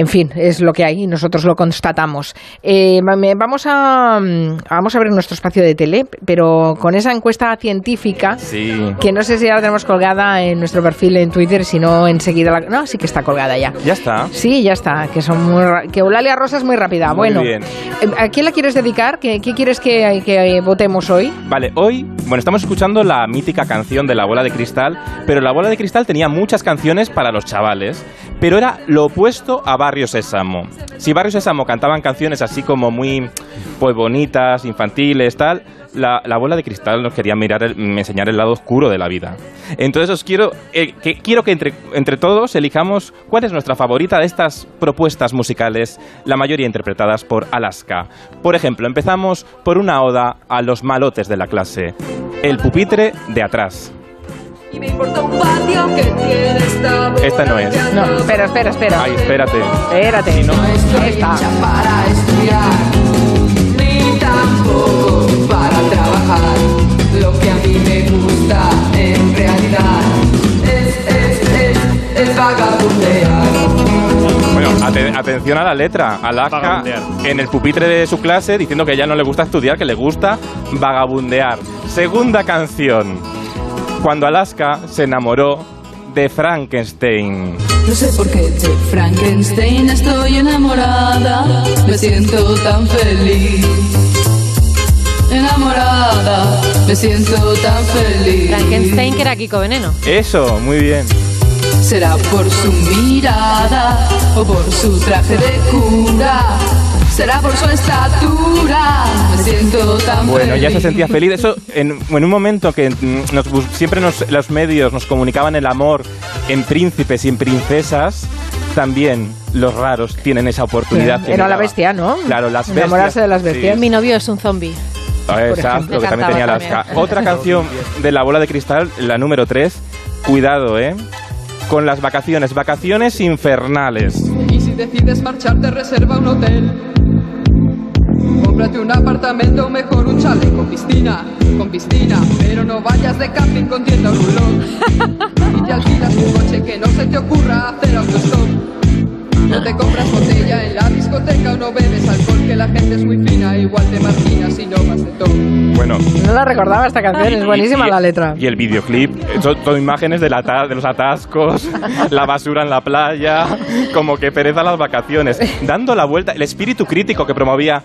en fin, es lo que hay y nosotros lo constatamos. Eh, vamos, a, vamos a ver nuestro espacio de tele, pero con esa encuesta científica, que no sé si ya la tenemos colgada en nuestro perfil en Twitter, si no enseguida la... No, sí que está colgada ya. ¿Ya está? Sí, ya está, que son muy... que Eulalia Rosa es muy rápida. bueno, bien. Eh, ¿a quién la quieres dedicar? ¿Qué, qué quieres que, que votemos hoy? Vale, hoy, bueno, estamos escuchando la mítica canción de La Bola de Cristal, pero La Bola de Cristal tenía muchas canciones para los chavales, pero era lo opuesto a Barrio Sésamo. Si Barrio Sésamo cantaban canciones así como muy pues bonitas, infantiles, tal, la, la, bola de cristal nos quería mirar enseñar el lado oscuro de la vida. Entonces os quiero eh, que quiero que entre, entre todos elijamos cuál es nuestra favorita de estas propuestas musicales, la mayoría interpretadas por Alaska. Por ejemplo, empezamos por una oda a los malotes de la clase, El pupitre de atrás. Esta no es. No, espera, espera, espera. Ay, espérate. Espérate. Si no, Esta. para estudiar, ni tampoco para trabajar. Lo que a mí me gusta en realidad es, es, es, es vagabundear. Bueno, atención a la letra. Alaska en el pupitre de su clase diciendo que a ella no le gusta estudiar, que le gusta vagabundear. Segunda canción cuando Alaska se enamoró de Frankenstein. No sé por qué de Frankenstein estoy enamorada, me siento tan feliz. Enamorada, me siento tan feliz. Frankenstein que era Kiko Veneno. Eso, muy bien. Será por su mirada o por su traje de cura será por su estatura. Me siento tan Bueno, ya se sentía feliz. Eso en, un momento que nos, siempre nos, los medios nos comunicaban el amor en príncipes y en princesas. También los raros tienen esa oportunidad. Era la bestia, ¿no? Claro, las bestias. Enamorarse de las bestias. Mi novio es un zombie. Ah, exacto, que también tenía Alaska. Otra canción de la bola de cristal, la número 3. Cuidado, ¿eh? Con las vacaciones, vacaciones infernales. Y si decides marcharte, reserva un hotel Cómprate un apartamento o mejor un chalet con piscina, con piscina, pero no vayas de camping con tienda rulón. Y te alquilas un coche que no se te ocurra hacer autostop. No te compras botella en la discoteca o no bebes alcohol, que la gente es muy fina, igual te marginas y no vas de todo. Bueno. No la recordaba esta canción, es buenísima la letra. Y el videoclip, son, imágenes de, la, de los atascos, la basura en la playa, como que pereza las vacaciones. Dando la vuelta, el espíritu crítico que promovía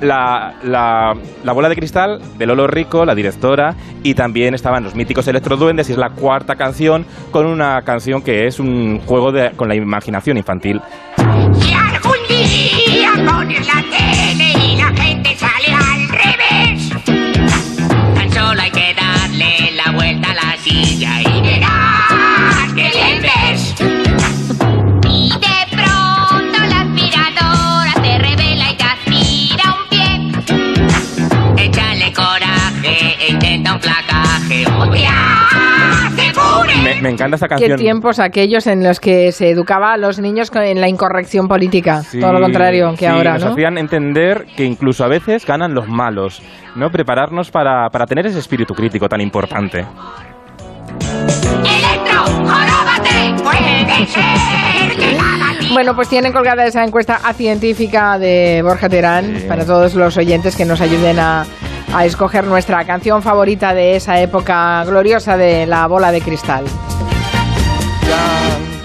la, la, bola de cristal de Lolo Rico, la directora, y también estaban los míticos Electroduendes, y es la cuarta canción con una canción que es un juego de, con la imaginación infantil. Si algún día pones la tele y la gente sale al revés, tan solo hay que darle la vuelta a la silla y Me, encanta esa canción. Qué tiempos aquellos en los que se educaba a los niños en la incorrección política. Todo lo contrario que ahora, nos hacían entender que incluso a veces ganan los malos. ¿no? Prepararnos para, para tener ese espíritu crítico tan importante. ¡Electro! ¡Puede ser que bueno, pues tienen colgada esa encuesta a científica de Borja Terán para todos los oyentes que nos ayuden a, a escoger nuestra canción favorita de esa época gloriosa de la bola de cristal.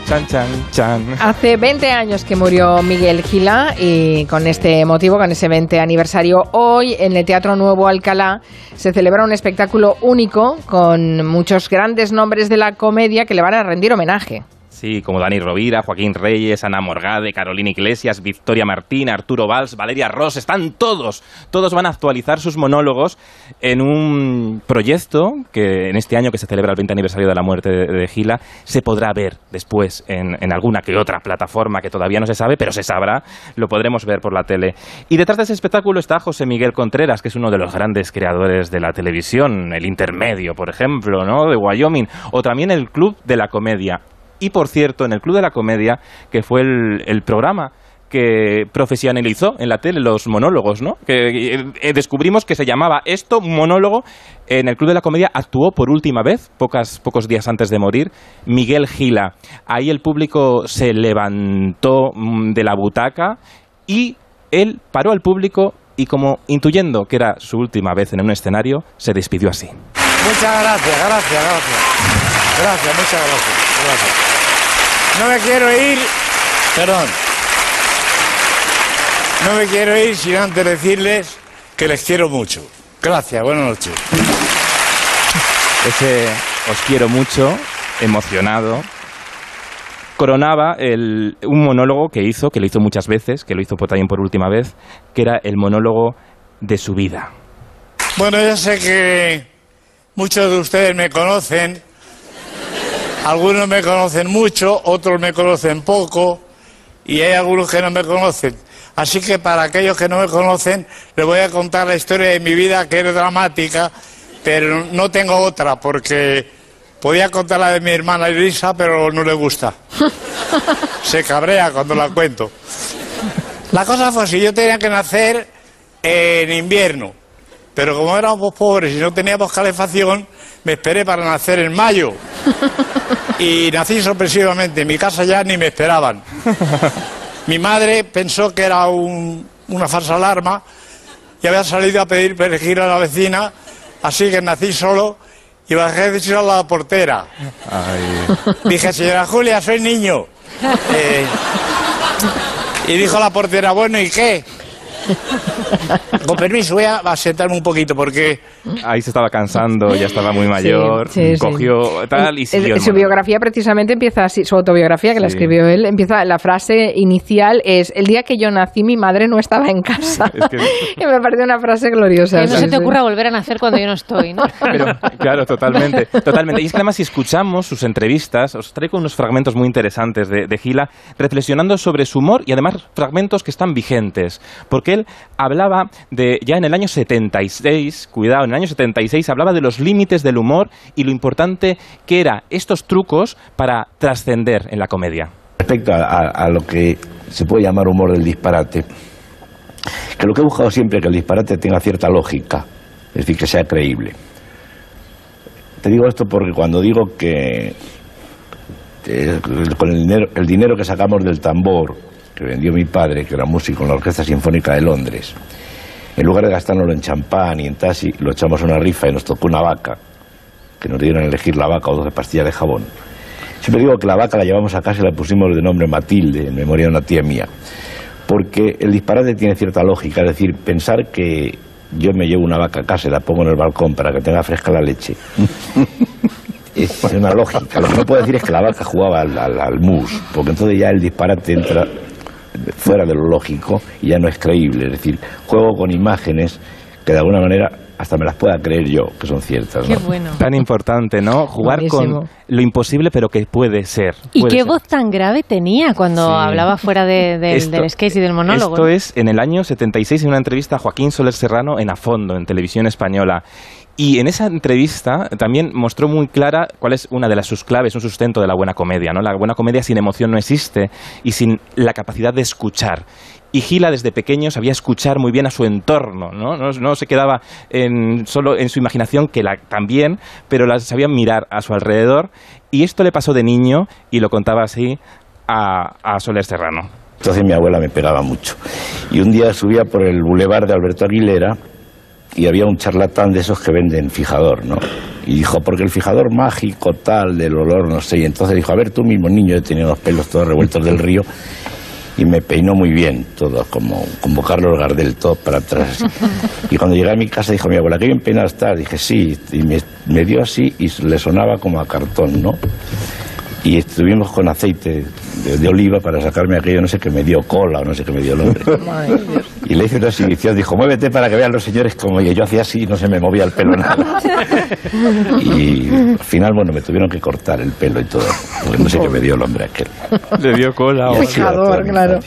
Chan, chan, chan. Hace 20 años que murió Miguel Gila y con este motivo, con ese 20 aniversario, hoy en el Teatro Nuevo Alcalá se celebra un espectáculo único con muchos grandes nombres de la comedia que le van a rendir homenaje. Sí, como Dani Rovira, Joaquín Reyes, Ana Morgade, Carolina Iglesias, Victoria Martín, Arturo Valls, Valeria Ross, están todos. Todos van a actualizar sus monólogos en un proyecto que en este año que se celebra el 20 aniversario de la muerte de, Gila se podrá ver después en, en, alguna que otra plataforma que todavía no se sabe, pero se sabrá, lo podremos ver por la tele. Y detrás de ese espectáculo está José Miguel Contreras, que es uno de los grandes creadores de la televisión, el intermedio, por ejemplo, ¿no? de Wyoming, o también el Club de la Comedia. Y por cierto, en el Club de la Comedia, que fue el, programa que profesionalizó en la tele los monólogos, ¿no? Que eh, descubrimos que se llamaba esto monólogo. En el Club de la Comedia actuó por última vez, pocas, pocos días antes de morir, Miguel Gila. Ahí el público se levantó mm, de la butaca y él paró al público y como intuyendo que era su última vez en un escenario, se despidió así. Muchas gracias, gracias, gracias. Gracias, muchas gracias. gracias. No me quiero ir, perdón. No me quiero ir sin antes decirles que les quiero mucho. Gracias, buenas noches. Ese os quiero mucho, emocionado, coronaba el, un monólogo que hizo, que lo hizo muchas veces, que lo hizo también por última vez, que era el monólogo de su vida. Bueno, yo sé que muchos de ustedes me conocen, algunos me conocen mucho, otros me conocen poco, y hay algunos que no me conocen. Así que para aquellos que no me conocen, les voy a contar la historia de mi vida, que es dramática, pero no tengo otra, porque podía contar la de mi hermana Elisa, pero no le gusta. Se cabrea cuando la cuento. La cosa fue si yo tenía que nacer en invierno, pero como éramos pobres y no teníamos calefacción, me esperé para nacer en mayo. Y nací sorpresivamente. En mi casa ya ni me esperaban. Mi madre pensó que era una falsa alarma y había salido a pedir perejil a la vecina, así que nací solo y bajé de decir a la portera. Dije, señora Julia, soy niño. Eh, y dijo la portera, bueno, ¿y qué? Con permiso, voy a sentarme un poquito porque... Ahí se estaba cansando, ya estaba muy mayor, cogió tal y siguió. su biografía precisamente empieza así, su autobiografía que la escribió él, empieza, la frase inicial es, el día que yo nací mi madre no estaba en casa. y me parece una frase gloriosa. Que no se te ocurra volver a nacer cuando yo no estoy, ¿no? claro, totalmente, totalmente. Y es que además si escuchamos sus entrevistas, os traigo unos fragmentos muy interesantes de, de Gila, reflexionando sobre su humor y además fragmentos que están vigentes, porque él hablaba de, ya en el año 76, cuidado, en el año 76 hablaba de los límites del humor y lo importante que era estos trucos para trascender en la comedia. Respecto a, lo que se puede llamar humor del disparate, que lo que he buscado siempre es que el disparate tenga cierta lógica, es decir, que sea creíble. Te digo esto porque cuando digo que, con el dinero, el dinero que sacamos del tambor que vendió mi padre, que era músico en la Orquesta Sinfónica de Londres, en lugar de gastárnoslo en champán y en taxi, lo echamos a una rifa y nos tocó una vaca, que nos dieron a elegir la vaca o 12 pastillas de jabón. Siempre digo que la vaca la llevamos a casa y la pusimos de nombre Matilde, en memoria de una tía mía, porque el disparate tiene cierta lógica, es decir, pensar que yo me llevo una vaca a casa y la pongo en el balcón para que tenga fresca la leche. es una lógica. Lo que no puedo decir es que la vaca jugaba al, al mus, porque entonces ya el disparate entra fuera de lo lógico y ya no es creíble. Es decir, juego con imágenes que de alguna manera hasta me las pueda creer yo, que son ciertas. Qué bueno. Tan importante, ¿no? Jugar con lo imposible, pero que puede ser. ¿Y qué voz tan grave tenía cuando hablaba fuera del sketch y del monólogo? Esto es en el año 76 en una entrevista a Joaquín Soler Serrano en A Fondo, en televisión española. Y en esa entrevista también mostró muy clara cuál es una de las sus claves, un sustento de la buena comedia. ¿no? La buena comedia sin emoción no existe y sin la capacidad de escuchar. Y Gila desde pequeño sabía escuchar muy bien a su entorno, ¿no? No, se quedaba en, solo en su imaginación, que la, también, pero la, sabía mirar a su alrededor. Y esto le pasó de niño y lo contaba así a, a Soler Serrano. Entonces mi abuela me pegaba mucho. Y un día subía por el bulevar de Alberto Aguilera y había un charlatán de esos que venden fijador, ¿no? Y dijo, porque el fijador mágico tal, del olor, no sé, y entonces dijo, a ver, tú mismo niño, yo tenía los pelos todos revueltos del río, y me peinó muy bien, todo, como, como Carlos Gardel, todo para atrás. Y cuando llegué a mi casa dijo mi abuela, qué bien peinado estás. Dije, sí, y me, me dio así y le sonaba como a cartón, ¿no? y estuvimos con aceite de, oliva para sacarme aquello, no sé qué me dio cola o no sé qué me dio el hombre. y le hice una exhibición, dijo, muévete para que vean los señores como yo. Yo hacía así y no se me movía el pelo nada. y al final, bueno, me tuvieron que cortar el pelo y todo, porque no sé qué me dio el hombre aquel. Le dio cola. o Fijador, claro.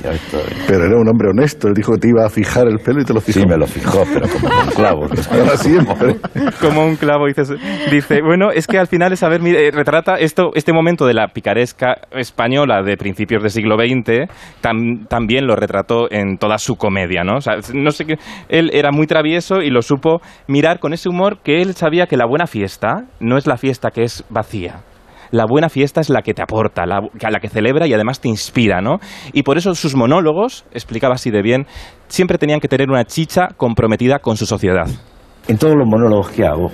Pero era un hombre honesto, él dijo que te iba a fijar el pelo y te lo fijó. Sí, me lo fijó, pero como un clavo. como un clavo, dice, dice, bueno, es que al final es saber, retrata esto, este momento de la la picaresca española de principios del siglo XX también lo retrató en toda su comedia, ¿no? no sé qué, él era muy travieso y lo supo mirar con ese humor que él sabía que la buena fiesta no es la fiesta que es vacía. La buena fiesta es la que te aporta, la, la que celebra y además te inspira, ¿no? Y por eso sus monólogos, explicaba así de bien, siempre tenían que tener una chicha comprometida con su sociedad. En todos los monólogos que hago,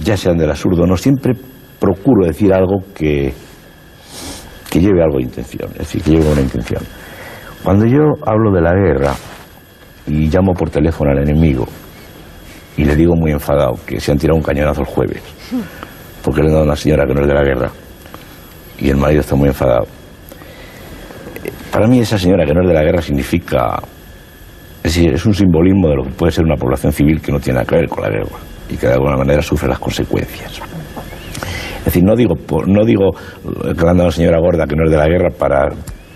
ya sean del absurdo no, siempre procuro decir algo que, que lleve algo de intención, es decir, que lleve una intención. Cuando yo hablo de la guerra y llamo por teléfono al enemigo y le digo muy enfadado que se han tirado un cañonazo el jueves, porque le he dado a una señora que no es de la guerra y el marido está muy enfadado. Para mí esa señora que no es de la guerra significa, es decir, es un simbolismo de lo que puede ser una población civil que no tiene nada que ver con la guerra y que de alguna manera sufre las consecuencias. Es decir, no digo, no digo que a una señora gorda que no es de la guerra para,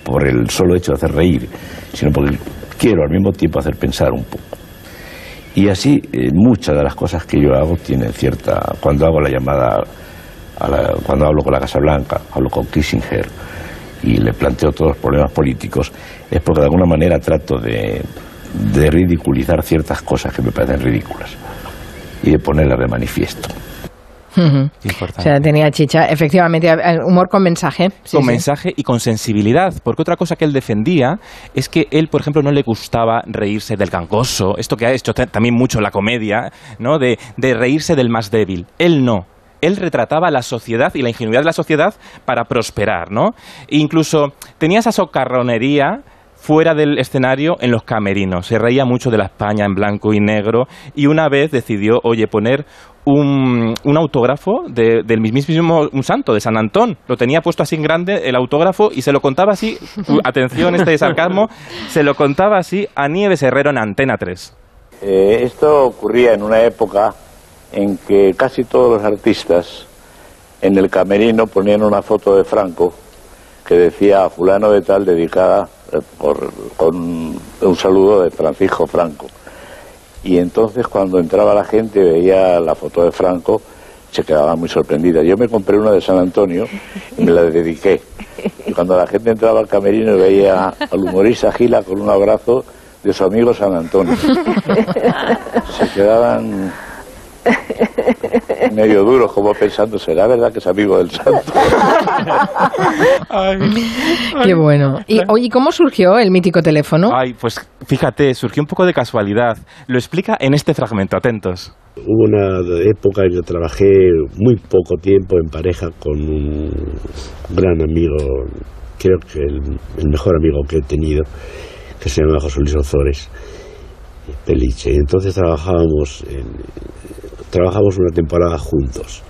por el solo hecho de hacer reír, sino porque quiero al mismo tiempo hacer pensar un poco. Y así eh, muchas de las cosas que yo hago tienen cierta... Cuando hago la llamada, cuando hablo con la Casa Blanca, hablo con Kissinger y le planteo todos los problemas políticos, es porque de alguna manera trato de ridiculizar ciertas cosas que me parecen ridículas y de ponerlas de manifiesto. O sea, tenía chicha, efectivamente, humor con mensaje. con mensaje y con sensibilidad, porque otra cosa que él defendía es que él, por ejemplo, no le gustaba reírse del gangoso, esto que ha hecho también mucho la comedia, ¿no? De, de reírse del más débil. Él no, él retrataba la sociedad y la ingenuidad de la sociedad para prosperar, ¿no? E incluso tenía esa socarronería fuera del escenario en los camerinos. Se reía mucho de la España en blanco y negro y una vez decidió, oye, poner un, un autógrafo del mismísimo un santo, de San Antón. Lo tenía puesto así en grande el autógrafo y se lo contaba así, atención este sarcasmo, se lo contaba así a Nieves Herrero en Antena 3. Eh, esto ocurría en una época en que casi todos los artistas en el camerino ponían una foto de Franco que decía fulano de tal dedicada eh, por, con un saludo de Francisco Franco. Y entonces cuando entraba la gente veía la foto de Franco, se quedaba muy sorprendida. Yo me compré una de San Antonio y me la dediqué. Y cuando la gente entraba al camerino veía al humorista Gila con un abrazo de su amigo San Antonio. Se quedaban medio duro, como pensando, ¿será verdad que es amigo del santo? Qué bueno. Y oye, ¿cómo surgió el mítico teléfono? Ay, pues fíjate, surgió un poco de casualidad. Lo explica en este fragmento, atentos. Hubo una época en que trabajé muy poco tiempo en pareja con un gran amigo, creo que el, mejor amigo que he tenido, que se llama José Luis Ozores, Peliche. Entonces trabajábamos en, trabajamos una temporada juntos.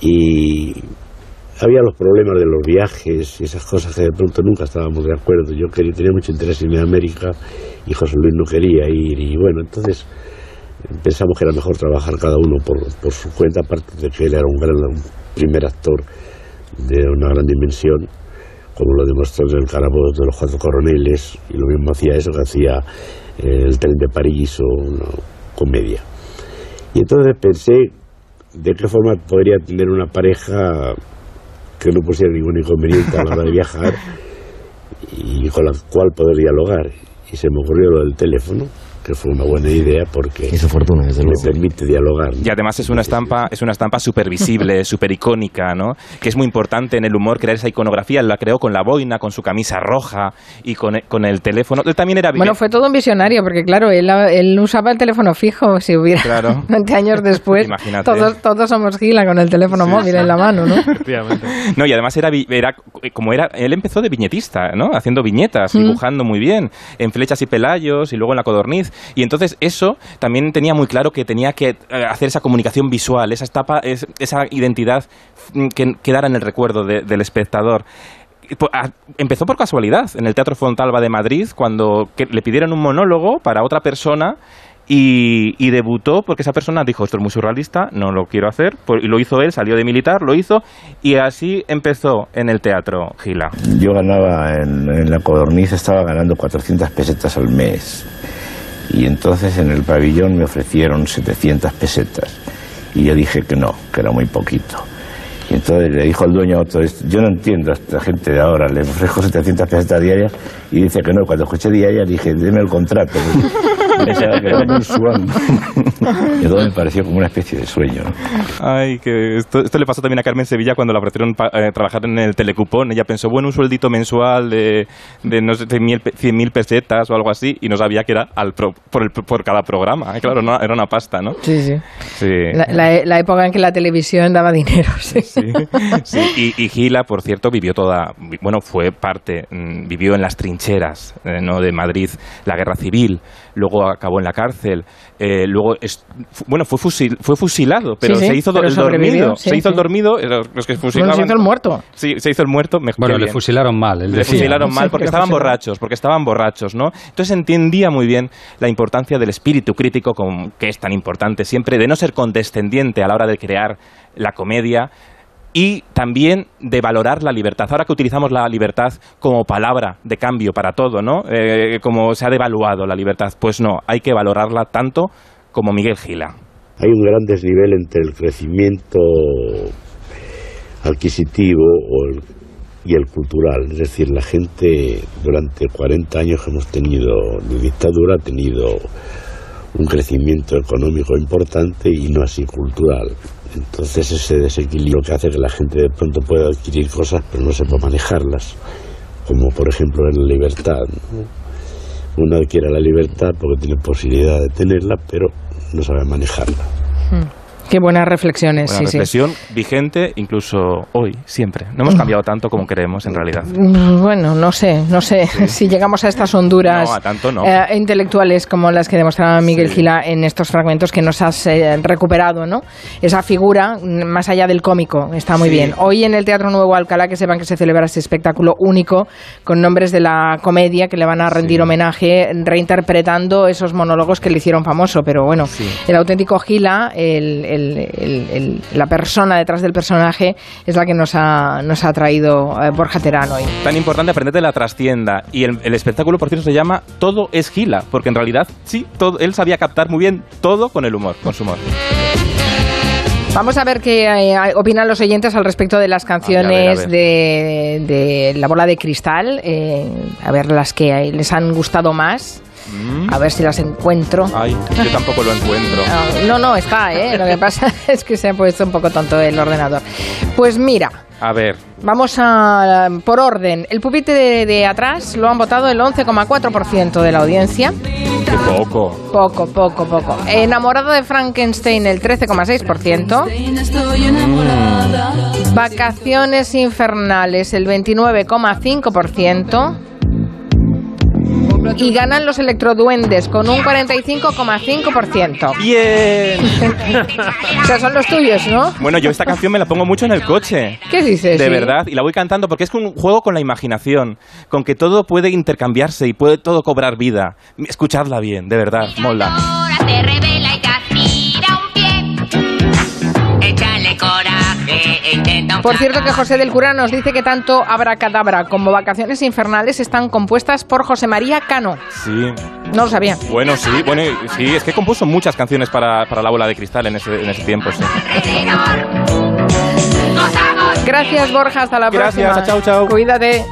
Y había los problemas de los viajes y esas cosas que de pronto nunca estábamos de acuerdo. Yo quería, tenía mucho interés en América y José Luis no quería ir. Y bueno, entonces pensamos que era mejor trabajar cada uno por, por su cuenta, aparte de que él era un gran primer actor de una gran dimensión, como lo demostró en el Carabobo de los Cuatro Coroneles, y lo mismo hacía eso que hacía el Tren de París o una comedia. Y entonces pensé de qué forma podría tener una pareja que no pusiera ningún inconveniente a la hora de viajar y con la cual poder dialogar. Y se me ocurrió lo del teléfono que fue una buena idea porque Hizo fortuna, desde me permite dialogar. Y además es una estampa, es una estampa súper visible, súper icónica, ¿no? Que es muy importante en el humor crear esa iconografía. La creó con la boina, con su camisa roja y con, con el teléfono. Él también era... Bueno, fue todo un visionario porque, claro, él, él usaba el teléfono fijo. Si hubiera claro. 20 años después, todos, todos somos gila con el teléfono móvil en la mano, ¿no? no, y además era, era como era... Él empezó de viñetista, ¿no? Haciendo viñetas, mm. dibujando muy bien, en flechas y pelayos y luego en la codorniz. Y entonces eso también tenía muy claro que tenía que eh, hacer esa comunicación visual, esa etapa, esa identidad mm, que quedara en el recuerdo del espectador empezó por casualidad en el Teatro Fontalba de Madrid cuando le pidieron un monólogo para otra persona y, debutó porque esa persona dijo esto es muy surrealista, no lo quiero hacer y lo hizo él, salió de militar, lo hizo y así empezó en el teatro Gila. Yo ganaba en, en la codorniz, estaba ganando 400 pesetas al mes y entonces en el pabellón me ofrecieron 700 pesetas y yo dije que no, que era muy poquito. Y entonces le dijo el dueño a otro, yo no entiendo a esta gente de ahora, le ofrezco 700 pesetas diarias y dice que no. Cuando escuché diarias dije, deme el contrato. Y todo me pareció como una especie de sueño. ¿no? Ay, que esto, esto le pasó también a Carmen Sevilla cuando la ofrecieron pa- eh, trabajar en el telecupón. Ella pensó, bueno, un sueldito mensual de, de no sé, 100.000 pesetas o algo así, y no sabía que era al pro- por, el- por cada programa. Eh, Claro, no, era una pasta, ¿no? Sí, sí. Sí. La, la- la época en que la televisión daba dinero. Sí. Sí, y, y Gila, por cierto, vivió toda, bueno, fue parte, mm, vivió en las trincheras eh, ¿no? de Madrid, la guerra civil, luego acabó en la cárcel, eh, luego, es- bueno, fue, fusil- fue fusilado, pero Sí, sí, se hizo pero el dormido, sí, se hizo el dormido, eh, los, que fusilaban. Bueno, se hizo el muerto. Sí, se hizo el muerto. mejor Bueno, le bien. fusilaron mal. Le decía. fusilaron mal porque estaban fusilaron. borrachos, porque estaban borrachos, ¿no? Entonces entendía muy bien la importancia del espíritu crítico, con- que es tan importante siempre, de no ser condescendiente a la hora de crear la comedia y también de valorar la libertad. Ahora que utilizamos la libertad como palabra de cambio para todo, ¿no? Eh, como se ha devaluado la libertad, pues no, hay que valorarla tanto como Miguel Gila. Hay un gran desnivel entre el crecimiento adquisitivo y el cultural. Es decir, la gente durante 40 años que hemos tenido de dictadura ha tenido un crecimiento económico importante y no así cultural. Entonces ese desequilibrio que hace que la gente de pronto pueda adquirir cosas pero no sepa manejarlas, como por ejemplo en la libertad. ¿no? Uno adquiere la libertad porque tiene posibilidad de tenerla, pero no sabe manejarla. Qué buenas reflexiones, sí, sí. reflexión vigente incluso hoy, siempre. No hemos cambiado tanto como creemos en realidad. Mm, Bueno, no sé, no sé si llegamos a estas honduras No, a tanto no. eh, intelectuales como las que demostraba Miguel Gila en estos fragmentos que nos has eh, recuperado, ¿no? Esa figura, mm, más allá del cómico, está muy bien. Hoy en el Teatro Nuevo Alcalá que sepan que se celebra este espectáculo único con nombres de la comedia que le van a rendir homenaje reinterpretando esos monólogos que le hicieron famoso, pero bueno, el auténtico Gila, el- el- el- el- la persona detrás del personaje es la que nos ha, nos ha traído eh, Borja Terán hoy. Tan importante aprender de la trastienda. Y el, espectáculo, por cierto, se llama Todo es Gila, porque en realidad, sí, todo, él sabía captar muy bien todo con el humor, con su humor. Vamos a ver qué eh, opinan los oyentes al respecto de las canciones a ver. De, de La Bola de Cristal, eh, a ver las que les han gustado más, a ver si las encuentro. Ay, yo tampoco lo encuentro. No, no, está, ¿eh? Lo que pasa es que se ha puesto un poco tonto el ordenador. Pues mira, A ver, vamos a por orden. El pupitre de, de atrás lo han votado el 11,4% de la audiencia. qué poco. Poco, poco, poco. Enamorado de Frankenstein el 13,6%. Vacaciones infernales el 29,5%. Y ganan los electroduendes con un 45,5%. Bien. O sea, son los tuyos, ¿no? Bueno, yo esta canción me la pongo mucho en el coche. ¿Qué dices? De Sí. verdad, y la voy cantando porque es un juego con la imaginación, con que todo puede intercambiarse y puede todo cobrar vida. Escuchadla bien, de verdad, mola. Por cierto que José del Cura nos dice que tanto Abracadabra como Vacaciones Infernales están compuestas por José María Cano. Sí. No lo sabía. Bueno, sí, bueno, sí, es que compuso muchas canciones para, para la bola de cristal en ese, en ese tiempo, sí. Gracias Borja, hasta la Gracias, próxima. chao, chao. Cuídate.